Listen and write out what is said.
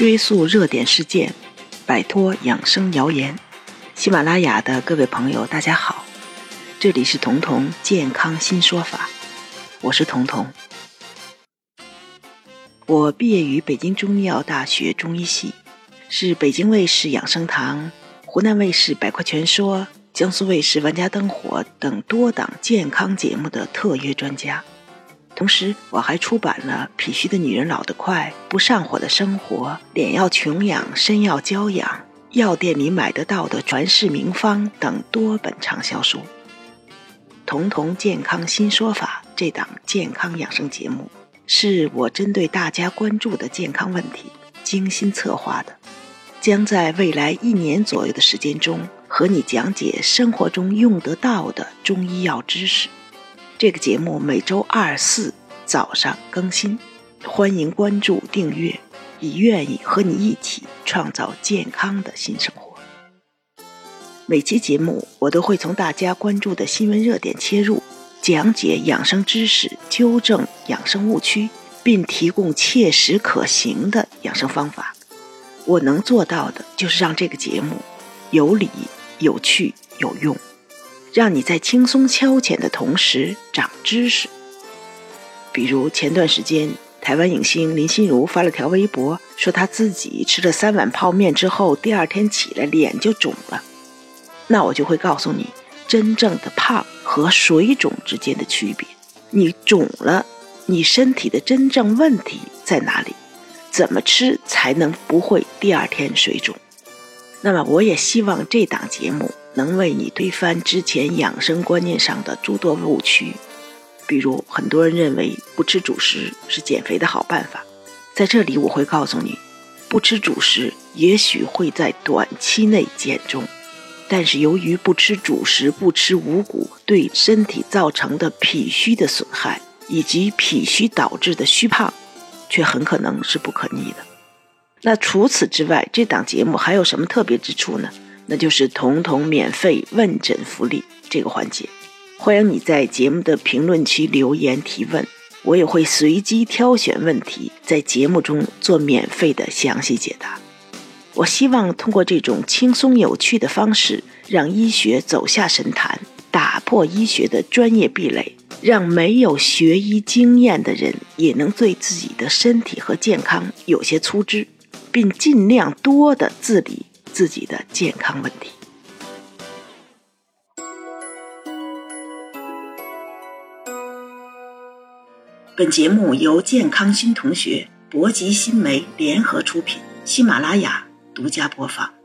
追溯热点事件，摆脱养生谣言。喜马拉雅的各位朋友，大家好，这里是彤彤健康新说法，我是彤彤。我毕业于北京中医药大学中医系，是北京卫视养生堂、湖南卫视百科全说、江苏卫视万家灯火等多档健康节目的特约专家。同时，我还出版了《脾虚的女人老得快》《不上火的生活》《脸要穷养，身要娇养》《药店里买得到的传世名方》等多本畅销书。彤彤健康新说法这档健康养生节目，是我针对大家关注的健康问题精心策划的，将在未来一年左右的时间中，和你讲解生活中用得到的中医药知识。这个节目每周二四早上更新，欢迎关注订阅，以愿意和你一起创造健康的新生活。每期节目我都会从大家关注的新闻热点切入，讲解养生知识，纠正养生误区，并提供切实可行的养生方法。我能做到的就是让这个节目有理、有趣、有用。让你在轻松消遣的同时长知识。比如前段时间，台湾影星林心如发了条微博，说她自己吃了三碗泡面之后，第二天起来脸就肿了。那我就会告诉你，真正的胖和水肿之间的区别。你肿了，你身体的真正问题在哪里？怎么吃才能不会第二天水肿？那么，我也希望这档节目。能为你推翻之前养生观念上的诸多误区，比如很多人认为不吃主食是减肥的好办法，在这里我会告诉你，不吃主食也许会在短期内减重，但是由于不吃主食、不吃五谷对身体造成的脾虚的损害，以及脾虚导致的虚胖，却很可能是不可逆的。那除此之外，这档节目还有什么特别之处呢？那就是彤彤免费问诊福利这个环节，欢迎你在节目的评论区留言提问，我也会随机挑选问题，在节目中做免费的详细解答。我希望通过这种轻松有趣的方式，让医学走下神坛，打破医学的专业壁垒，让没有学医经验的人也能对自己的身体和健康有些粗知，并尽量多的自理。自己的健康问题。本节目由健康新同学、博吉新媒联合出品，喜马拉雅独家播放。